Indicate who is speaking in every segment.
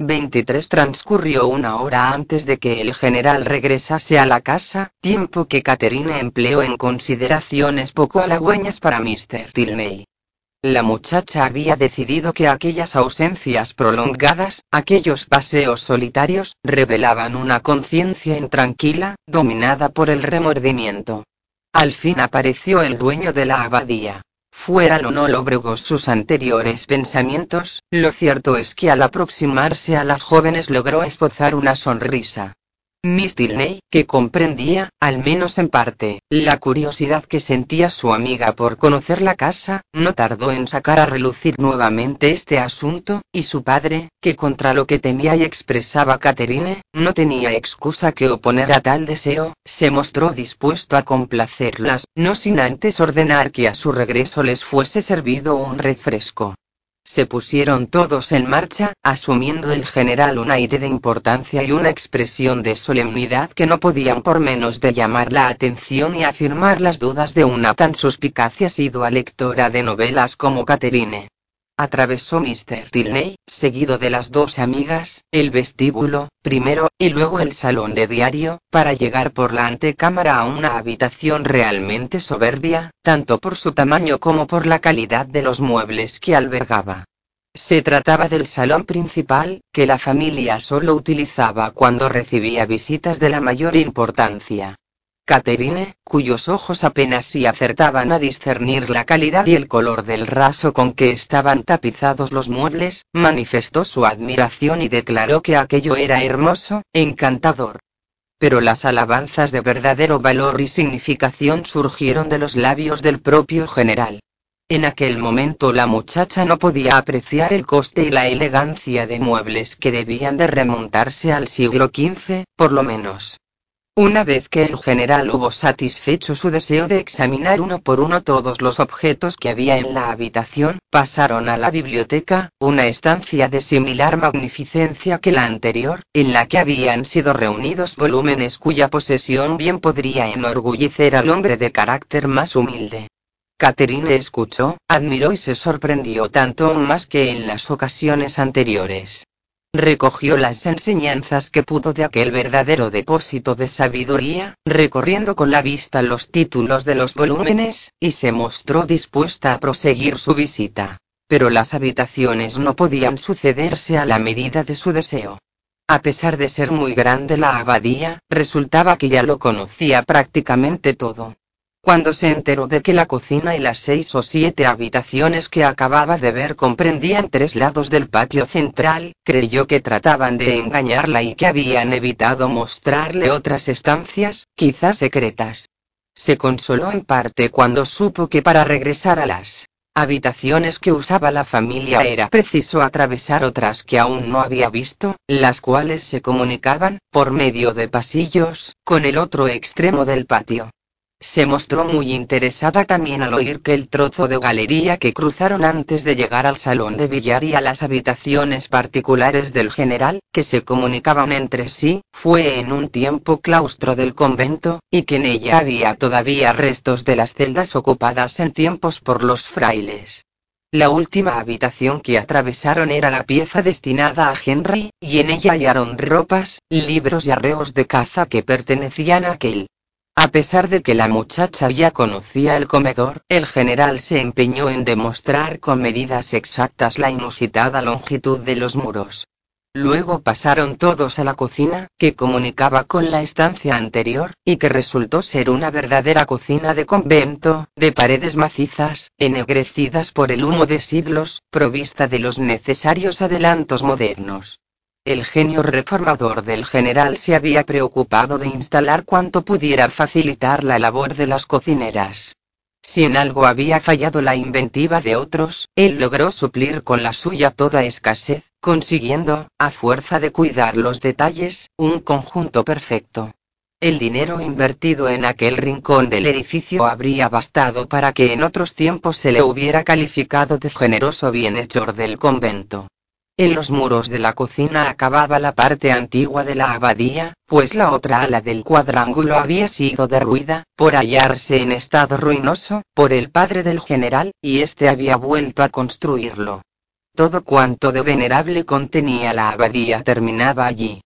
Speaker 1: 23 transcurrió una hora antes de que el general regresase a la casa, tiempo que Catherine empleó en consideraciones poco halagüeñas para Mr. Tilney. La muchacha había decidido que aquellas ausencias prolongadas, aquellos paseos solitarios, revelaban una conciencia intranquila, dominada por el remordimiento. Al fin apareció el dueño de la abadía. Fueran o no lóbregos sus anteriores pensamientos, lo cierto es que al aproximarse a las jóvenes logró esbozar una sonrisa. Miss Tilney, que comprendía, al menos en parte, la curiosidad que sentía su amiga por conocer la casa, no tardó en sacar a relucir nuevamente este asunto, y su padre, que contra lo que temía y expresaba Catherine, no tenía excusa que oponer a tal deseo, se mostró dispuesto a complacerlas, no sin antes ordenar que a su regreso les fuese servido un refresco. Se pusieron todos en marcha, asumiendo el general un aire de importancia y una expresión de solemnidad que no podían por menos de llamar la atención y afirmar las dudas de una tan suspicaz y asidua lectora de novelas como Catherine. Atravesó Mr. Tilney, seguido de las dos amigas, el vestíbulo, primero, y luego el salón de diario, para llegar por la antecámara a una habitación realmente soberbia, tanto por su tamaño como por la calidad de los muebles que albergaba. Se trataba del salón principal, que la familia solo utilizaba cuando recibía visitas de la mayor importancia. Catherine, cuyos ojos apenas si acertaban a discernir la calidad y el color del raso con que estaban tapizados los muebles, manifestó su admiración y declaró que aquello era hermoso, encantador. Pero las alabanzas de verdadero valor y significación surgieron de los labios del propio general. En aquel momento la muchacha no podía apreciar el coste y la elegancia de muebles que debían de remontarse al siglo XV, por lo menos. Una vez que el general hubo satisfecho su deseo de examinar uno por uno todos los objetos que había en la habitación, pasaron a la biblioteca, una estancia de similar magnificencia que la anterior, en la que habían sido reunidos volúmenes cuya posesión bien podría enorgullecer al hombre de carácter más humilde. Catherine escuchó, admiró y se sorprendió tanto más que en las ocasiones anteriores recogió las enseñanzas que pudo de aquel verdadero depósito de sabiduría, recorriendo con la vista los títulos de los volúmenes, y se mostró dispuesta a proseguir su visita. Pero las habitaciones no podían sucederse a la medida de su deseo. A pesar de ser muy grande la abadía, resultaba que ya lo conocía prácticamente todo. Cuando se enteró de que la cocina y las seis o siete habitaciones que acababa de ver comprendían tres lados del patio central, creyó que trataban de engañarla y que habían evitado mostrarle otras estancias, quizás secretas. Se consoló en parte cuando supo que para regresar a las habitaciones que usaba la familia era preciso atravesar otras que aún no había visto, las cuales se comunicaban, por medio de pasillos, con el otro extremo del patio. Se mostró muy interesada también al oír que el trozo de galería que cruzaron antes de llegar al salón de billar y a las habitaciones particulares del general, que se comunicaban entre sí, fue en un tiempo claustro del convento, y que en ella había todavía restos de las celdas ocupadas en tiempos por los frailes. La última habitación que atravesaron era la pieza destinada a Henry, y en ella hallaron ropas, libros y arreos de caza que pertenecían a aquel. A pesar de que la muchacha ya conocía el comedor, el general se empeñó en demostrar con medidas exactas la inusitada longitud de los muros. Luego pasaron todos a la cocina, que comunicaba con la estancia anterior, y que resultó ser una verdadera cocina de convento, de paredes macizas, ennegrecidas por el humo de siglos, provista de los necesarios adelantos modernos. El genio reformador del general se había preocupado de instalar cuanto pudiera facilitar la labor de las cocineras. Si en algo había fallado la inventiva de otros, él logró suplir con la suya toda escasez, consiguiendo, a fuerza de cuidar los detalles, un conjunto perfecto. El dinero invertido en aquel rincón del edificio habría bastado para que en otros tiempos se le hubiera calificado de generoso bienhechor del convento. En los muros de la cocina acababa la parte antigua de la abadía, pues la otra ala del cuadrángulo había sido derruida, por hallarse en estado ruinoso, por el padre del general, y éste había vuelto a construirlo. todo cuanto de venerable contenía la abadía terminaba allí.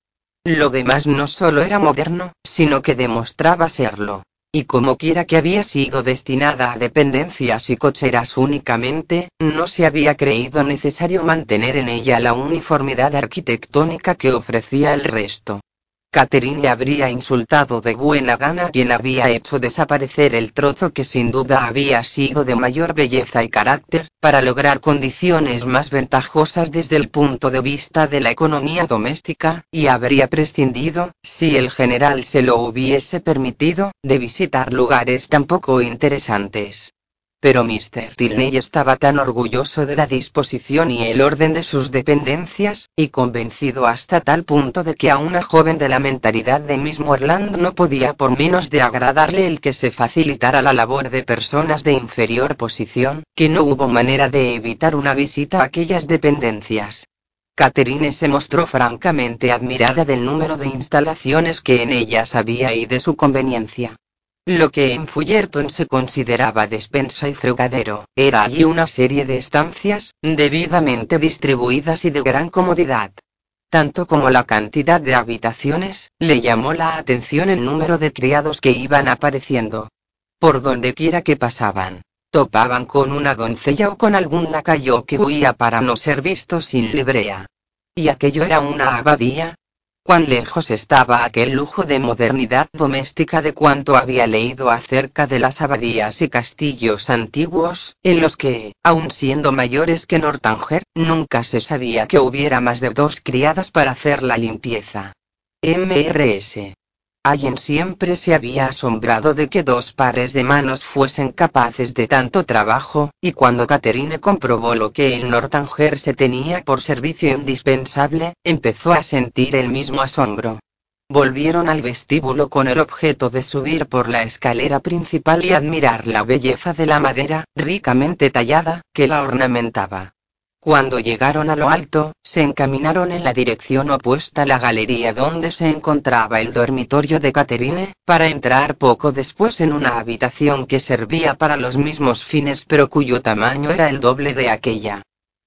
Speaker 1: Lo demás no solo era moderno, sino que demostraba serlo. Y como quiera que había sido destinada a dependencias y cocheras únicamente, no se había creído necesario mantener en ella la uniformidad arquitectónica que ofrecía el resto. Catherine habría insultado de buena gana a quien había hecho desaparecer el trozo que sin duda había sido de mayor belleza y carácter, para lograr condiciones más ventajosas desde el punto de vista de la economía doméstica, y habría prescindido, si el general se lo hubiese permitido, de visitar lugares tan poco interesantes. Pero Mr. Tilney estaba tan orgulloso de la disposición y el orden de sus dependencias, y convencido hasta tal punto de que a una joven de la mentalidad de Miss Moreland no podía por menos de agradarle el que se facilitara la labor de personas de inferior posición, que no hubo manera de evitar una visita a aquellas dependencias. Catherine se mostró francamente admirada del número de instalaciones que en ellas había y de su conveniencia. Lo que en Fullerton se consideraba despensa y fregadero, era allí una serie de estancias, debidamente distribuidas y de gran comodidad. Tanto como la cantidad de habitaciones, le llamó la atención el número de criados que iban apareciendo. Por donde quiera que pasaban, topaban con una doncella o con algún lacayo que huía para no ser visto sin librea. Y aquello era una abadía, cuán lejos estaba aquel lujo de modernidad doméstica de cuanto había leído acerca de las abadías y castillos antiguos, en los que, aun siendo mayores que Nortanger, nunca se sabía que hubiera más de dos criadas para hacer la limpieza. MRS. Allen siempre se había asombrado de que dos pares de manos fuesen capaces de tanto trabajo, y cuando Catherine comprobó lo que el Nortanger se tenía por servicio indispensable, empezó a sentir el mismo asombro. Volvieron al vestíbulo con el objeto de subir por la escalera principal y admirar la belleza de la madera, ricamente tallada, que la ornamentaba. Cuando llegaron a lo alto, se encaminaron en la dirección opuesta a la galería donde se encontraba el dormitorio de Catherine, para entrar poco después en una habitación que servía para los mismos fines pero cuyo tamaño era el doble de aquella.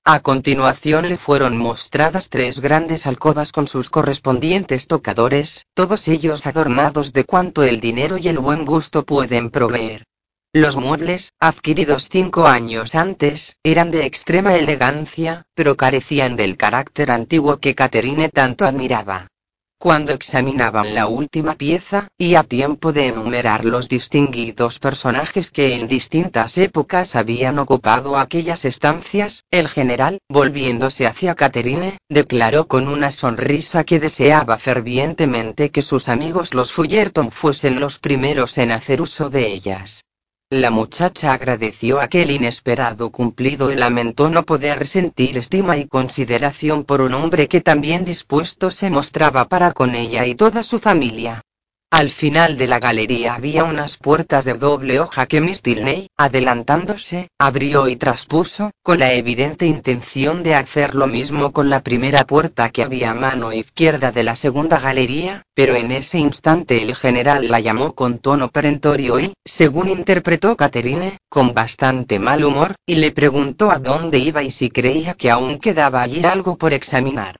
Speaker 1: A continuación le fueron mostradas tres grandes alcobas con sus correspondientes tocadores, todos ellos adornados de cuanto el dinero y el buen gusto pueden proveer. Los muebles, adquiridos cinco años antes, eran de extrema elegancia, pero carecían del carácter antiguo que Catherine tanto admiraba. Cuando examinaban la última pieza, y a tiempo de enumerar los distinguidos personajes que en distintas épocas habían ocupado aquellas estancias, el general, volviéndose hacia Catherine, declaró con una sonrisa que deseaba fervientemente que sus amigos los Fullerton fuesen los primeros en hacer uso de ellas. La muchacha agradeció aquel inesperado cumplido y lamentó no poder sentir estima y consideración por un hombre que tan bien dispuesto se mostraba para con ella y toda su familia. Al final de la galería había unas puertas de doble hoja que Miss Tilney, adelantándose, abrió y traspuso, con la evidente intención de hacer lo mismo con la primera puerta que había a mano izquierda de la segunda galería, pero en ese instante el general la llamó con tono perentorio y, según interpretó Catherine, con bastante mal humor, y le preguntó a dónde iba y si creía que aún quedaba allí algo por examinar.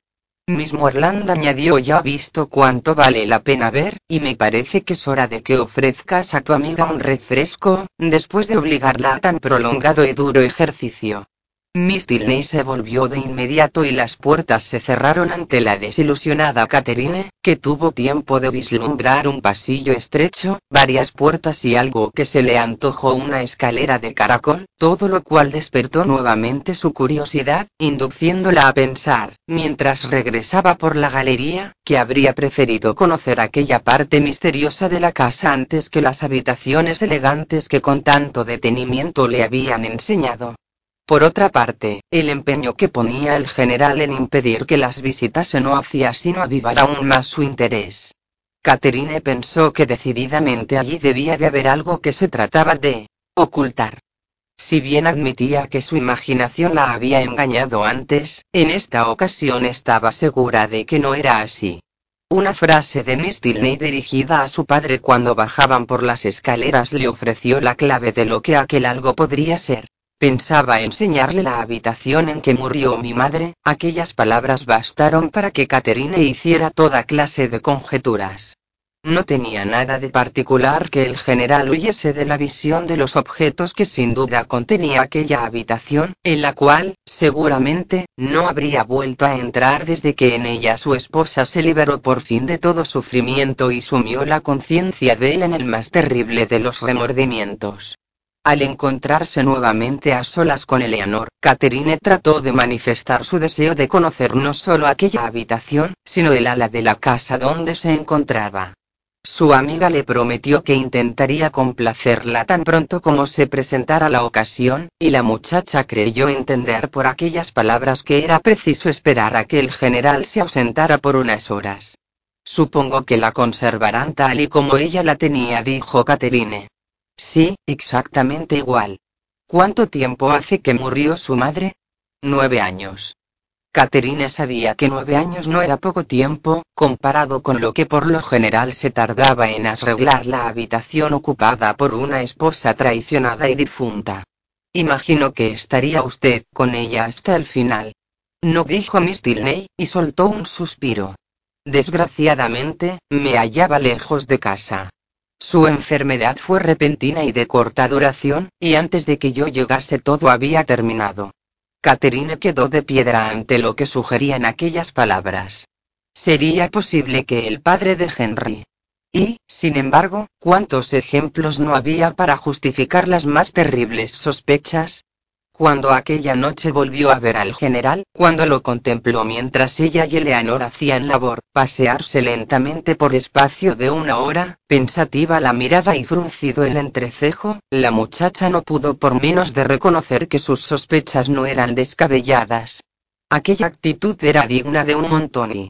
Speaker 1: Miss Moreland añadió ya visto cuánto vale la pena ver, y me parece que es hora de que ofrezcas a tu amiga un refresco, después de obligarla a tan prolongado y duro ejercicio. Miss Tilney se volvió de inmediato y las puertas se cerraron ante la desilusionada Catherine, que tuvo tiempo de vislumbrar un pasillo estrecho, varias puertas y algo que se le antojó una escalera de caracol, todo lo cual despertó nuevamente su curiosidad, induciéndola a pensar, mientras regresaba por la galería, que habría preferido conocer aquella parte misteriosa de la casa antes que las habitaciones elegantes que con tanto detenimiento le habían enseñado. Por otra parte, el empeño que ponía el general en impedir que las visitase no hacía sino avivar aún más su interés. Catherine pensó que decididamente allí debía de haber algo que se trataba de ocultar. Si bien admitía que su imaginación la había engañado antes, en esta ocasión estaba segura de que no era así. Una frase de Miss Tilney dirigida a su padre cuando bajaban por las escaleras le ofreció la clave de lo que aquel algo podría ser. Pensaba enseñarle la habitación en que murió mi madre, aquellas palabras bastaron para que Caterine hiciera toda clase de conjeturas. No tenía nada de particular que el general huyese de la visión de los objetos que sin duda contenía aquella habitación, en la cual, seguramente, no habría vuelto a entrar desde que en ella su esposa se liberó por fin de todo sufrimiento y sumió la conciencia de él en el más terrible de los remordimientos. Al encontrarse nuevamente a solas con Eleanor, Catherine trató de manifestar su deseo de conocer no solo aquella habitación, sino el ala de la casa donde se encontraba. Su amiga le prometió que intentaría complacerla tan pronto como se presentara la ocasión, y la muchacha creyó entender por aquellas palabras que era preciso esperar a que el general se ausentara por unas horas. Supongo que la conservarán tal y como ella la tenía, dijo Caterine. Sí, exactamente igual. ¿Cuánto tiempo hace que murió su madre? Nueve años. Catherine sabía que nueve años no era poco tiempo, comparado con lo que por lo general se tardaba en arreglar la habitación ocupada por una esposa traicionada y difunta. Imagino que estaría usted con ella hasta el final. No dijo Miss Tilney, y soltó un suspiro. Desgraciadamente, me hallaba lejos de casa. Su enfermedad fue repentina y de corta duración, y antes de que yo llegase todo había terminado. Catherine quedó de piedra ante lo que sugerían aquellas palabras. ¿Sería posible que el padre de Henry? Y, sin embargo, ¿cuántos ejemplos no había para justificar las más terribles sospechas? Cuando aquella noche volvió a ver al general, cuando lo contempló mientras ella y Eleanor hacían labor, pasearse lentamente por espacio de una hora, pensativa la mirada y fruncido el entrecejo, la muchacha no pudo por menos de reconocer que sus sospechas no eran descabelladas. Aquella actitud era digna de un montón y,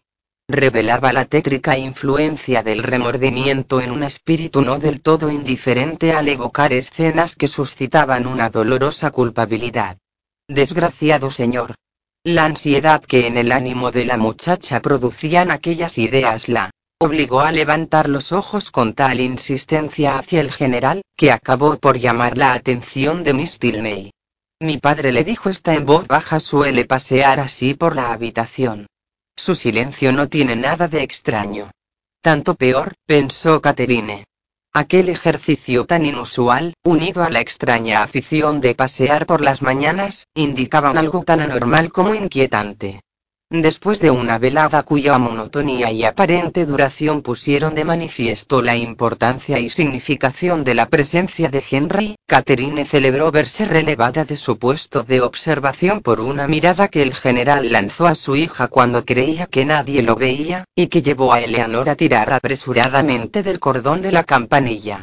Speaker 1: revelaba la tétrica influencia del remordimiento en un espíritu no del todo indiferente al evocar escenas que suscitaban una dolorosa culpabilidad. Desgraciado señor. La ansiedad que en el ánimo de la muchacha producían aquellas ideas la obligó a levantar los ojos con tal insistencia hacia el general, que acabó por llamar la atención de Miss Tilney. Mi padre le dijo esta en voz baja suele pasear así por la habitación. Su silencio no tiene nada de extraño. Tanto peor, pensó Caterine. Aquel ejercicio tan inusual, unido a la extraña afición de pasear por las mañanas, indicaban algo tan anormal como inquietante. Después de una velada cuya monotonía y aparente duración pusieron de manifiesto la importancia y significación de la presencia de Henry, Catherine celebró verse relevada de su puesto de observación por una mirada que el general lanzó a su hija cuando creía que nadie lo veía, y que llevó a Eleanor a tirar apresuradamente del cordón de la campanilla.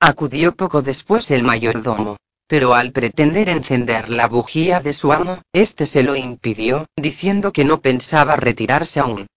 Speaker 1: Acudió poco después el mayordomo pero al pretender encender la bujía de su amo, este se lo impidió, diciendo que no pensaba retirarse aún.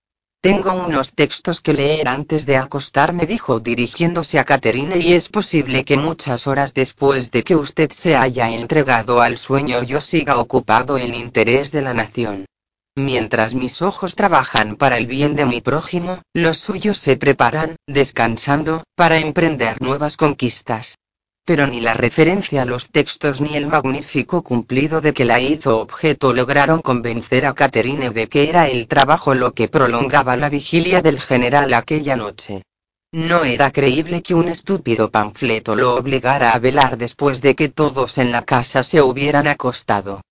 Speaker 1: Tengo unos textos que leer antes de acostarme, dijo dirigiéndose a Caterine, y es posible que muchas horas después de que usted se haya entregado al sueño yo siga ocupado en interés de la nación. Mientras mis ojos trabajan para el bien de mi prójimo, los suyos se preparan, descansando, para emprender nuevas conquistas pero ni la referencia a los textos ni el magnífico cumplido de que la hizo objeto lograron convencer a Catherine de que era el trabajo lo que prolongaba la vigilia del general aquella noche. No era creíble que un estúpido panfleto lo obligara a velar después de que todos en la casa se hubieran acostado.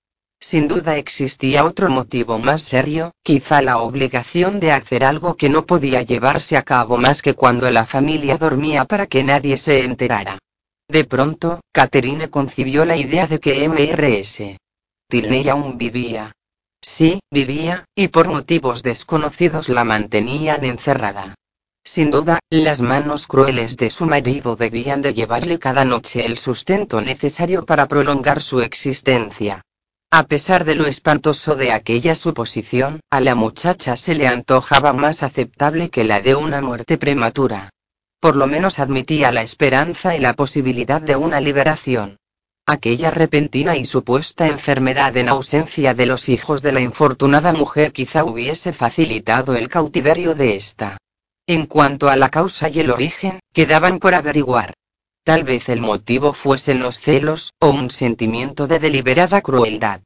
Speaker 1: Sin duda existía otro motivo más serio, quizá la obligación de hacer algo que no podía llevarse a cabo más que cuando la familia dormía para que nadie se enterara. De pronto, Catherine concibió la idea de que Mrs. Tilney aún vivía. Sí, vivía, y por motivos desconocidos la mantenían encerrada. Sin duda, las manos crueles de su marido debían de llevarle cada noche el sustento necesario para prolongar su existencia. A pesar de lo espantoso de aquella suposición, a la muchacha se le antojaba más aceptable que la de una muerte prematura por lo menos admitía la esperanza y la posibilidad de una liberación. Aquella repentina y supuesta enfermedad en ausencia de los hijos de la infortunada mujer quizá hubiese facilitado el cautiverio de ésta. En cuanto a la causa y el origen, quedaban por averiguar. Tal vez el motivo fuesen los celos, o un sentimiento de deliberada crueldad.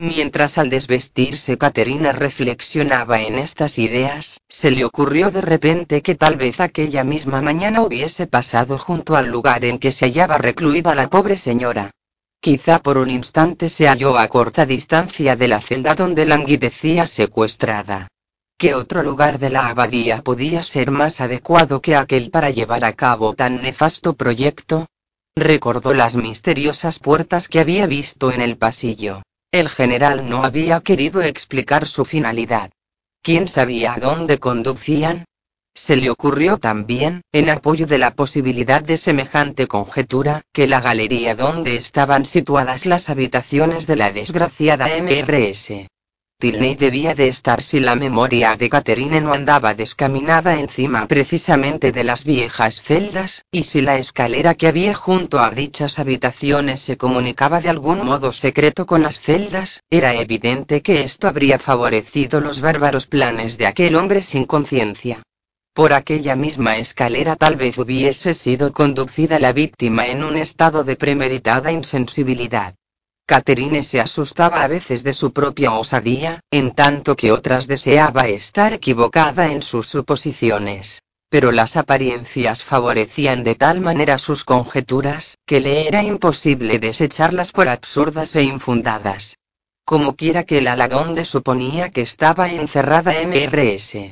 Speaker 1: Mientras al desvestirse Caterina reflexionaba en estas ideas, se le ocurrió de repente que tal vez aquella misma mañana hubiese pasado junto al lugar en que se hallaba recluida la pobre señora. Quizá por un instante se halló a corta distancia de la celda donde languidecía secuestrada. ¿Qué otro lugar de la abadía podía ser más adecuado que aquel para llevar a cabo tan nefasto proyecto? Recordó las misteriosas puertas que había visto en el pasillo. El general no había querido explicar su finalidad. ¿Quién sabía a dónde conducían? Se le ocurrió también, en apoyo de la posibilidad de semejante conjetura, que la galería donde estaban situadas las habitaciones de la desgraciada MRS Tilney debía de estar si la memoria de Catherine no andaba descaminada encima precisamente de las viejas celdas, y si la escalera que había junto a dichas habitaciones se comunicaba de algún modo secreto con las celdas, era evidente que esto habría favorecido los bárbaros planes de aquel hombre sin conciencia. Por aquella misma escalera tal vez hubiese sido conducida la víctima en un estado de premeditada insensibilidad. Catherine se asustaba a veces de su propia osadía, en tanto que otras deseaba estar equivocada en sus suposiciones. Pero las apariencias favorecían de tal manera sus conjeturas, que le era imposible desecharlas por absurdas e infundadas. Como quiera que el ala donde suponía que estaba encerrada MRS.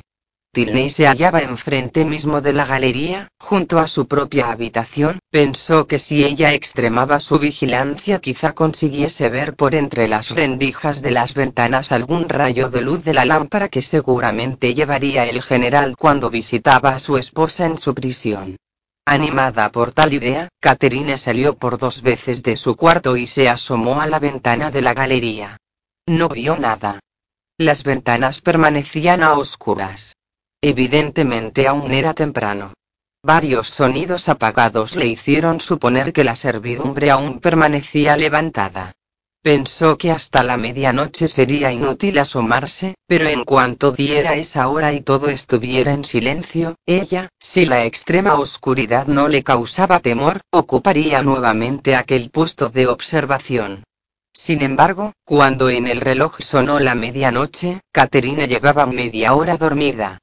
Speaker 1: Tilney se hallaba enfrente mismo de la galería, junto a su propia habitación, pensó que si ella extremaba su vigilancia quizá consiguiese ver por entre las rendijas de las ventanas algún rayo de luz de la lámpara que seguramente llevaría el general cuando visitaba a su esposa en su prisión. Animada por tal idea, Catherine salió por dos veces de su cuarto y se asomó a la ventana de la galería. No vio nada. Las ventanas permanecían a oscuras. Evidentemente aún era temprano. Varios sonidos apagados le hicieron suponer que la servidumbre aún permanecía levantada. Pensó que hasta la medianoche sería inútil asomarse, pero en cuanto diera esa hora y todo estuviera en silencio, ella, si la extrema oscuridad no le causaba temor, ocuparía nuevamente aquel puesto de observación. Sin embargo, cuando en el reloj sonó la medianoche, Caterina llevaba media hora dormida.